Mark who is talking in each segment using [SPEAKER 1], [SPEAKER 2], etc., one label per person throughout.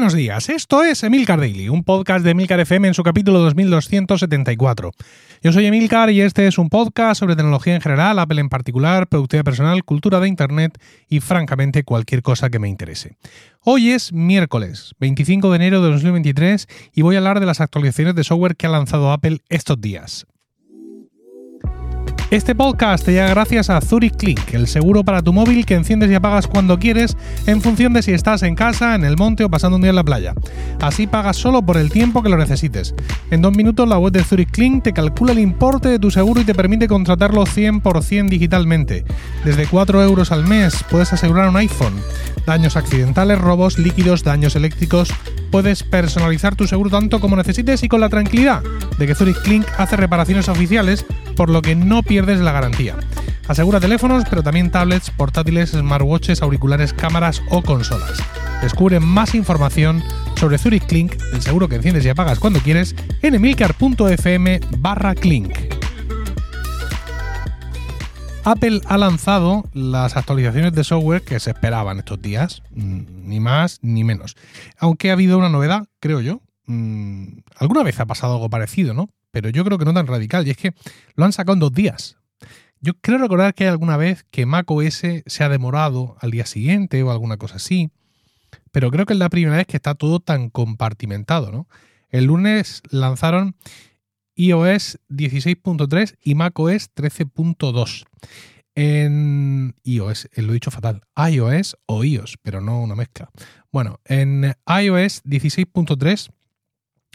[SPEAKER 1] Buenos días, esto es Emilcar Daily, un podcast de Emilcar FM en su capítulo 2274. Yo soy Emilcar y este es un podcast sobre tecnología en general, Apple en particular, productividad personal, cultura de Internet y francamente cualquier cosa que me interese. Hoy es miércoles 25 de enero de 2023 y voy a hablar de las actualizaciones de software que ha lanzado Apple estos días. Este podcast te llega gracias a Zurich Clink, el seguro para tu móvil que enciendes y apagas cuando quieres en función de si estás en casa, en el monte o pasando un día en la playa. Así pagas solo por el tiempo que lo necesites. En dos minutos la web de Zurich Clink te calcula el importe de tu seguro y te permite contratarlo 100% digitalmente. Desde 4 euros al mes puedes asegurar un iPhone. Daños accidentales, robos, líquidos, daños eléctricos. Puedes personalizar tu seguro tanto como necesites y con la tranquilidad de que Zurich Clink hace reparaciones oficiales por lo que no pierdes la garantía. Asegura teléfonos, pero también tablets, portátiles, smartwatches, auriculares, cámaras o consolas. Descubre más información sobre Zurich Clink, el seguro que enciendes y apagas cuando quieres, en emilcar.fm barra Clink. Apple ha lanzado las actualizaciones de software que se esperaban estos días, mm, ni más ni menos. Aunque ha habido una novedad, creo yo. Mm, alguna vez ha pasado algo parecido, ¿no? pero yo creo que no tan radical, y es que lo han sacado en dos días. Yo creo recordar que hay alguna vez que macOS se ha demorado al día siguiente o alguna cosa así, pero creo que es la primera vez que está todo tan compartimentado, ¿no? El lunes lanzaron iOS 16.3 y macOS 13.2. En iOS, eh, lo he dicho fatal, iOS o iOS, pero no una mezcla. Bueno, en iOS 16.3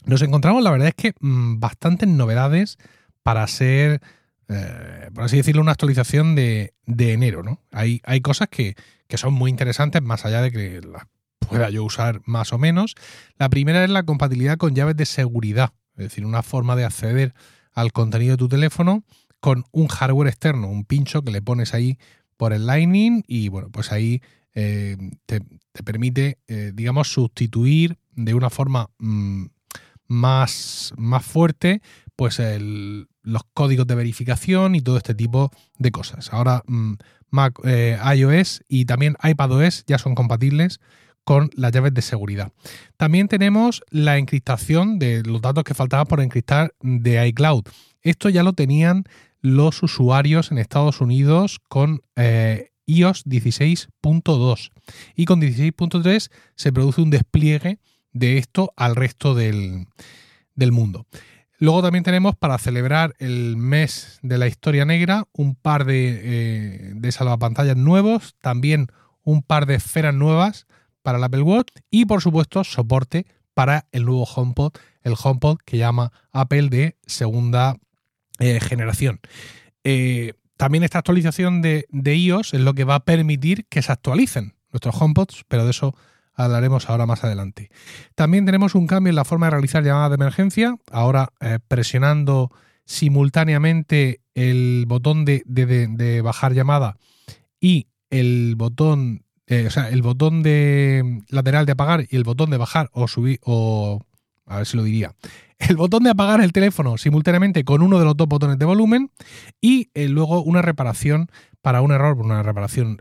[SPEAKER 1] nos encontramos, la verdad es que mm, bastantes novedades para ser, eh, por así decirlo, una actualización de, enero. ¿no? Hay, hay cosas que, son muy interesantes, más allá de que las pueda yo usar más o menos. La primera es la compatibilidad con llaves de seguridad, es decir, una forma de acceder al contenido de tu teléfono con un hardware externo, un pincho que le pones ahí por el Lightning y bueno, pues ahí eh, te, permite, eh, digamos, sustituir de una forma mm, más, más fuerte, pues los códigos de verificación y todo este tipo de cosas. Ahora mm, Mac, eh, iOS y también iPadOS ya son compatibles con las llaves de seguridad. También tenemos la encriptación de los datos que faltaban por encriptar de iCloud. Esto ya lo tenían los usuarios en Estados Unidos con eh, iOS 16.2 y con 16.3 se produce un despliegue de esto al resto del, mundo. Luego también tenemos para celebrar el mes de la historia negra un par de, eh, de salvapantallas nuevos, también un par de esferas nuevas para el Apple Watch y por supuesto soporte para el nuevo HomePod, el HomePod que llama Apple de segunda eh, generación. Eh, también esta actualización de, de iOS es lo que va a permitir que se actualicen nuestros HomePods, pero de eso hablaremos ahora más adelante. También tenemos un cambio en la forma de realizar llamadas de emergencia, ahora eh, presionando simultáneamente el botón de, bajar llamada y el botón, eh, o sea, el botón de lateral de apagar y el botón de bajar o subir, o a ver si lo diría, el botón de apagar el teléfono simultáneamente con uno de los dos botones de volumen y eh, luego una reparación para un error, una reparación,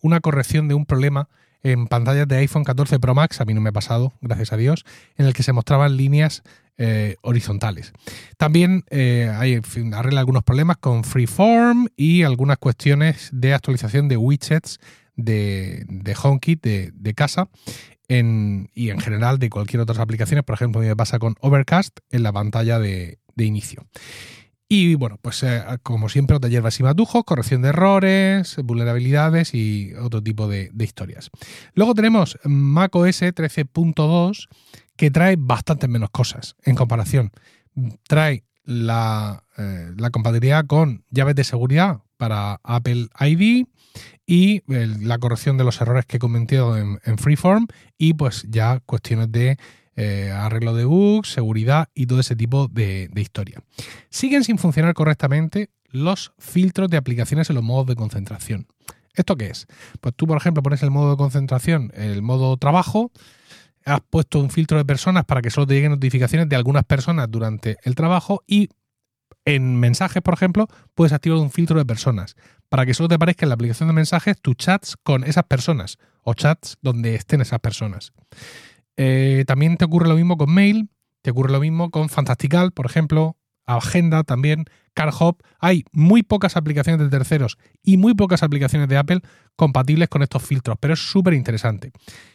[SPEAKER 1] una corrección de un problema en pantallas de iPhone 14 Pro Max, a mí no me ha pasado, gracias a Dios, en el que se mostraban líneas eh, horizontales. También eh, hay, arregla algunos problemas con Freeform y algunas cuestiones de actualización de widgets de, de HomeKit de, casa y en general de cualquier otras aplicaciones. Por ejemplo, me pasa con Overcast en la pantalla de, de inicio. Y bueno, pues eh, como siempre, otra hierbas y matujos, corrección de errores, vulnerabilidades y otro tipo de, historias. Luego tenemos macOS 13.2 que trae bastantes menos cosas en comparación. Trae la, eh, compatibilidad con llaves de seguridad para Apple ID y la corrección de los errores que he comentado en Freeform y pues ya cuestiones de eh, arreglo de bugs, seguridad y todo ese tipo de, historia. Siguen sin funcionar correctamente los filtros de aplicaciones en los modos de concentración. ¿Esto qué es? Pues tú, por ejemplo, pones el modo de concentración, el modo trabajo, has puesto un filtro de personas para que solo te lleguen notificaciones de algunas personas durante el trabajo y en mensajes, por ejemplo, puedes activar un filtro de personas para que solo te aparezca en la aplicación de mensajes tus chats con esas personas o chats donde estén esas personas. Eh, también te ocurre lo mismo con Mail, te ocurre lo mismo con Fantastical, por ejemplo, Agenda también, CarHop. Hay muy pocas aplicaciones de terceros y muy pocas aplicaciones de Apple compatibles con estos filtros, pero es súper interesante.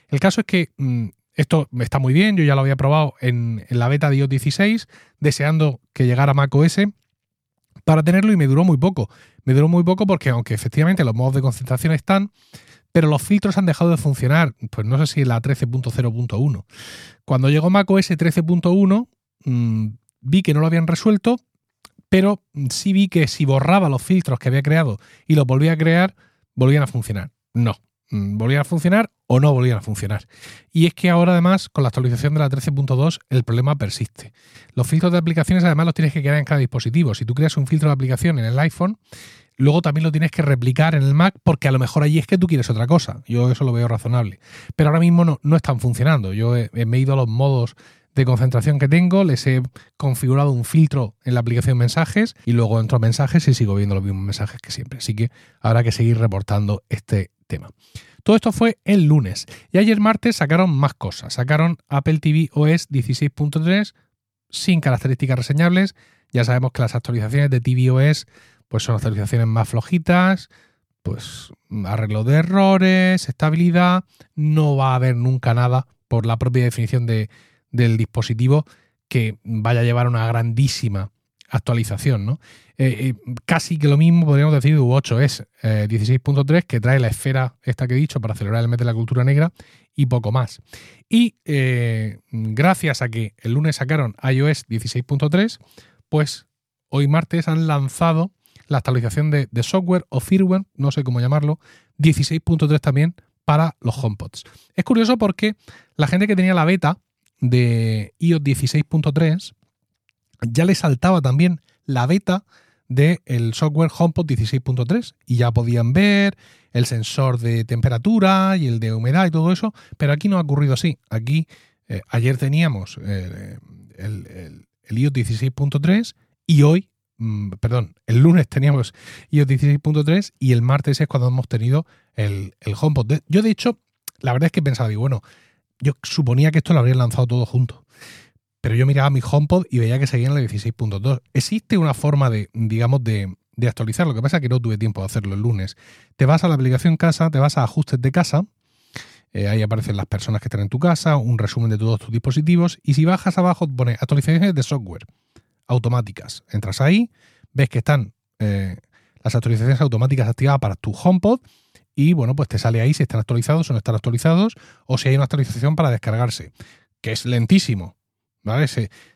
[SPEAKER 1] El caso es que mm, esto está muy bien, yo ya lo había probado en, la beta de iOS 16, deseando que llegara macOS para tenerlo y me duró muy poco. Me duró muy poco porque aunque efectivamente los modos de concentración están, pero los filtros han dejado de funcionar, pues no sé si en la 13.0.1. Cuando llegó macOS 13.1, mmm, vi que no lo habían resuelto, pero sí vi que si borraba los filtros que había creado y los volvía a crear, volvían a funcionar. No, mm, volvían a funcionar o no volvían a funcionar. Y es que ahora además con la actualización de la 13.2 el problema persiste. Los filtros de aplicaciones además los tienes que crear en cada dispositivo. Si tú creas un filtro de aplicación en el iPhone, luego también lo tienes que replicar en el Mac porque a lo mejor allí es que tú quieres otra cosa. Yo eso lo veo razonable. Pero ahora mismo no, no están funcionando. Yo me he ido a los modos de concentración que tengo, les he configurado un filtro en la aplicación mensajes y luego entro a mensajes y sigo viendo los mismos mensajes que siempre. Así que habrá que seguir reportando este tema. Todo esto fue el lunes y ayer martes sacaron más cosas. Sacaron Apple TV OS 16.3 sin características reseñables. Ya sabemos que las actualizaciones de tvOS pues son actualizaciones más flojitas, pues arreglo de errores, estabilidad, no va a haber nunca nada por la propia definición de, del dispositivo que vaya a llevar una grandísima actualización, ¿no? Eh, eh, casi que lo mismo podríamos decir de U8 es 16.3 que trae la esfera esta que he dicho para acelerar el mes de la cultura negra y poco más. Y eh, gracias a que el lunes sacaron iOS 16.3, pues hoy martes han lanzado la actualización de, de software o firmware, no sé cómo llamarlo, 16.3 también para los HomePods. Es curioso porque la gente que tenía la beta de iOS 16.3 ya le saltaba también la beta del software HomePod 16.3 y ya podían ver el sensor de temperatura y el de humedad y todo eso, pero aquí no ha ocurrido así. Aquí eh, ayer teníamos eh, el, iOS 16.3 y hoy, mm, perdón, el lunes teníamos iOS 16.3 y el martes es cuando hemos tenido el, el HomePod. Yo de hecho, la verdad es que pensaba, digo, bueno, yo suponía que esto lo habrían lanzado todo junto. Pero yo miraba mi HomePod y veía que seguía en la 16.2. Existe una forma de, digamos, de, actualizar. Lo que pasa es que no tuve tiempo de hacerlo el lunes. Te vas a la aplicación casa, te vas a ajustes de casa. Eh, ahí aparecen las personas que están en tu casa, un resumen de todos tus dispositivos. Y si bajas abajo, pone actualizaciones de software automáticas. Entras ahí, ves que están eh, las actualizaciones automáticas activadas para tu HomePod y bueno, pues te sale ahí si están actualizados o no están actualizados o si hay una actualización para descargarse, que es lentísimo.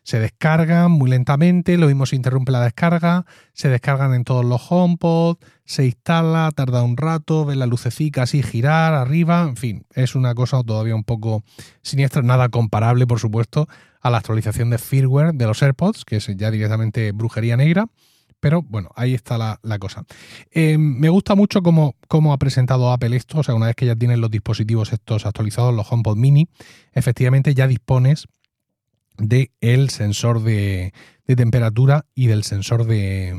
[SPEAKER 1] Se, descargan muy lentamente, lo mismo se interrumpe la descarga, se descargan en todos los HomePod, se instala, tarda un rato, ves la lucecica así girar arriba, en fin, es una cosa todavía un poco siniestra, nada comparable, por supuesto, a la actualización de firmware de los AirPods, que es ya directamente brujería negra. Pero bueno, ahí está la, cosa. Eh, me gusta mucho cómo, cómo, ha presentado Apple esto. O sea, una vez que ya tienes los dispositivos estos actualizados, los HomePod Mini, efectivamente ya dispones del el sensor de, temperatura y del sensor de,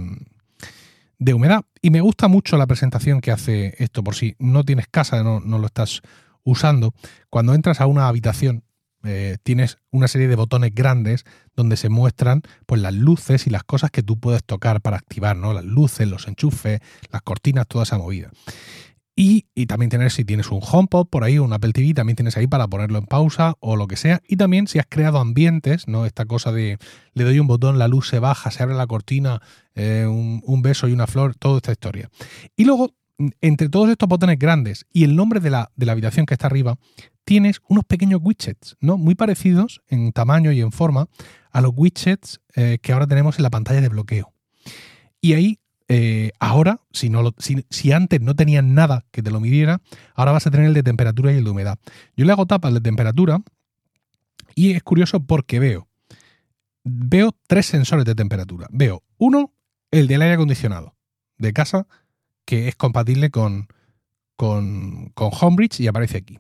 [SPEAKER 1] de humedad. Y me gusta mucho la presentación que hace esto, por si no tienes casa, no, no lo estás usando. Cuando entras a una habitación eh, tienes una serie de botones grandes donde se muestran pues, las luces y las cosas que tú puedes tocar para activar, ¿no? Las luces, los enchufes, las cortinas, toda esa movida. Y, también tener, si tienes un HomePod por ahí, un Apple TV, también tienes ahí para ponerlo en pausa o lo que sea. Y también si has creado ambientes, ¿no? Esta cosa de le doy un botón, la luz se baja, se abre la cortina, eh, un, beso y una flor, toda esta historia. Y luego, entre todos estos botones grandes y el nombre de la, de la habitación que está arriba, tienes unos pequeños widgets, ¿no? Muy parecidos en tamaño y en forma a los widgets eh, que ahora tenemos en la pantalla de bloqueo. Y ahí, eh, ahora, si, antes no tenías nada que te lo midiera, ahora vas a tener el de temperatura y el de humedad. Yo le hago tapas de temperatura y es curioso porque veo, veo tres sensores de temperatura. Veo uno, el del aire acondicionado de casa, que es compatible con, con, con Homebridge y aparece aquí.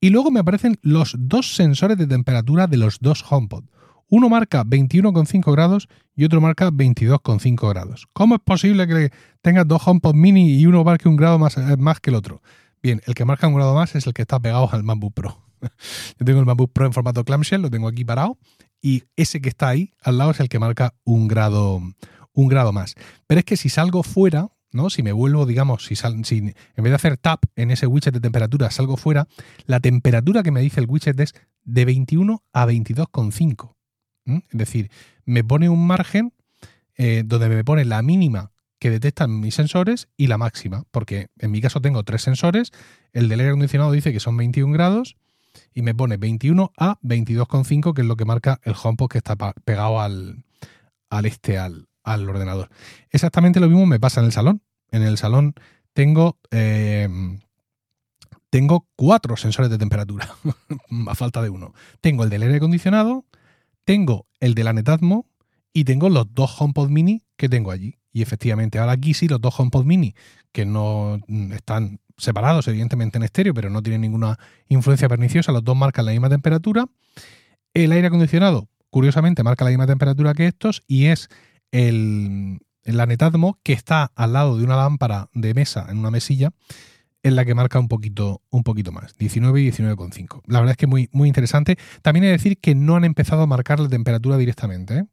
[SPEAKER 1] Y luego me aparecen los dos sensores de temperatura de los dos HomePod. Uno marca 21,5 grados y otro marca 22,5 grados. ¿Cómo es posible que tengas dos HomePod mini y uno marque un grado más, eh, más que el otro? Bien, el que marca un grado más es el que está pegado al MacBook Pro. Yo tengo el MacBook Pro en formato clamshell, lo tengo aquí parado, y ese que está ahí al lado es el que marca un grado, un grado más. Pero es que si salgo fuera, ¿no? Si me vuelvo, digamos, si, sal, si en vez de hacer tap en ese widget de temperatura salgo fuera, la temperatura que me dice el widget es de 21 a 22,5. Es decir, me pone un margen eh, donde me pone la mínima que detectan mis sensores y la máxima, porque en mi caso tengo tres sensores, el del aire acondicionado dice que son 21 grados y me pone 21 a 22,5, que es lo que marca el HomePod que está pegado al, al este, al, al ordenador. Exactamente lo mismo me pasa en el salón. En el salón tengo, eh, tengo cuatro sensores de temperatura, a falta de uno. Tengo el del aire acondicionado, tengo el de la Netatmo y tengo los dos HomePod mini que tengo allí. Y efectivamente, ahora aquí sí, los dos HomePod mini, que no están separados evidentemente en estéreo, pero no tienen ninguna influencia perniciosa, los dos marcan la misma temperatura. El aire acondicionado, curiosamente, marca la misma temperatura que estos y es el, el Anetatmo que está al lado de una lámpara de mesa, en una mesilla, en la que marca un poquito, un poquito más, 19 y 19,5. La verdad es que muy, muy interesante. También hay que decir que no han empezado a marcar la temperatura directamente. ¿eh?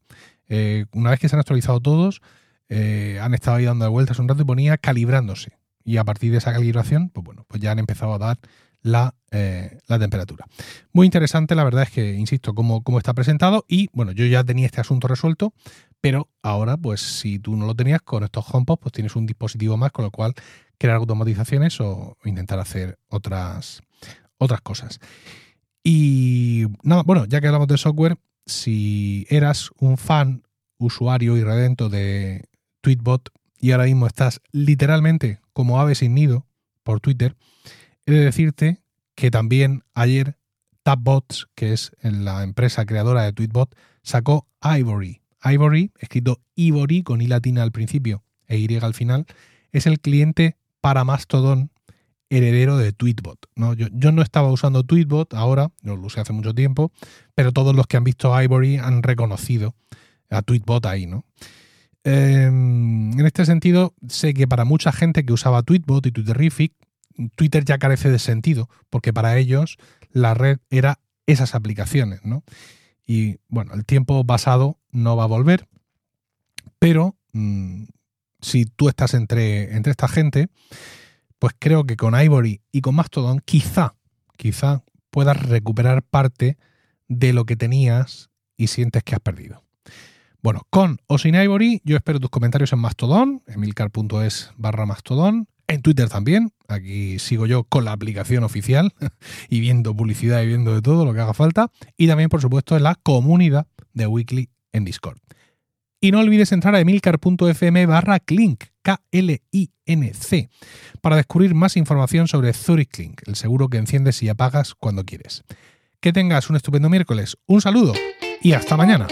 [SPEAKER 1] Eh, una vez que se han actualizado todos, eh, han estado ahí dando vueltas un rato y ponía calibrándose. Y a partir de esa calibración, pues bueno, pues ya han empezado a dar la, la temperatura. Muy interesante, la verdad es que, insisto, cómo, cómo está presentado. Y bueno, yo ya tenía este asunto resuelto, pero ahora, pues si tú no lo tenías con estos HomePod, pues tienes un dispositivo más con lo cual crear automatizaciones o intentar hacer otras, otras cosas. Y nada, bueno, ya que hablamos de software, si eras un fan, usuario y redento de Tweetbot y ahora mismo estás literalmente como ave sin nido por Twitter, he de decirte que también ayer Tapbots, que es la empresa creadora de Tweetbot, sacó Ivory. Ivory, escrito Ivory con i latina al principio e y al final, es el cliente para Mastodon heredero de Tweetbot. ¿no? Yo, no estaba usando Tweetbot ahora, no lo usé hace mucho tiempo, pero todos los que han visto Ivory han reconocido a Tweetbot ahí. ¿no? Em, en este sentido, sé que para mucha gente que usaba Tweetbot y Twitterific, Twitter ya carece de sentido, porque para ellos la red era esas aplicaciones. ¿no? Y bueno, el tiempo pasado no va a volver, pero mm, si tú estás entre, entre esta gente, pues creo que con Ivory y con Mastodon quizá, quizá puedas recuperar parte de lo que tenías y sientes que has perdido. Bueno, con o sin Ivory, yo espero tus comentarios en Mastodon, emilcar.es barra Mastodon, en Twitter también, aquí sigo yo con la aplicación oficial y viendo publicidad y viendo de todo lo que haga falta, y también por supuesto en la comunidad de Weekly en Discord. Y no olvides entrar a emilcar.fm barra Clink, K-L-I-N-C, para descubrir más información sobre Zurich Clink, el seguro que enciendes y apagas cuando quieres. Que tengas un estupendo miércoles, un saludo y hasta mañana.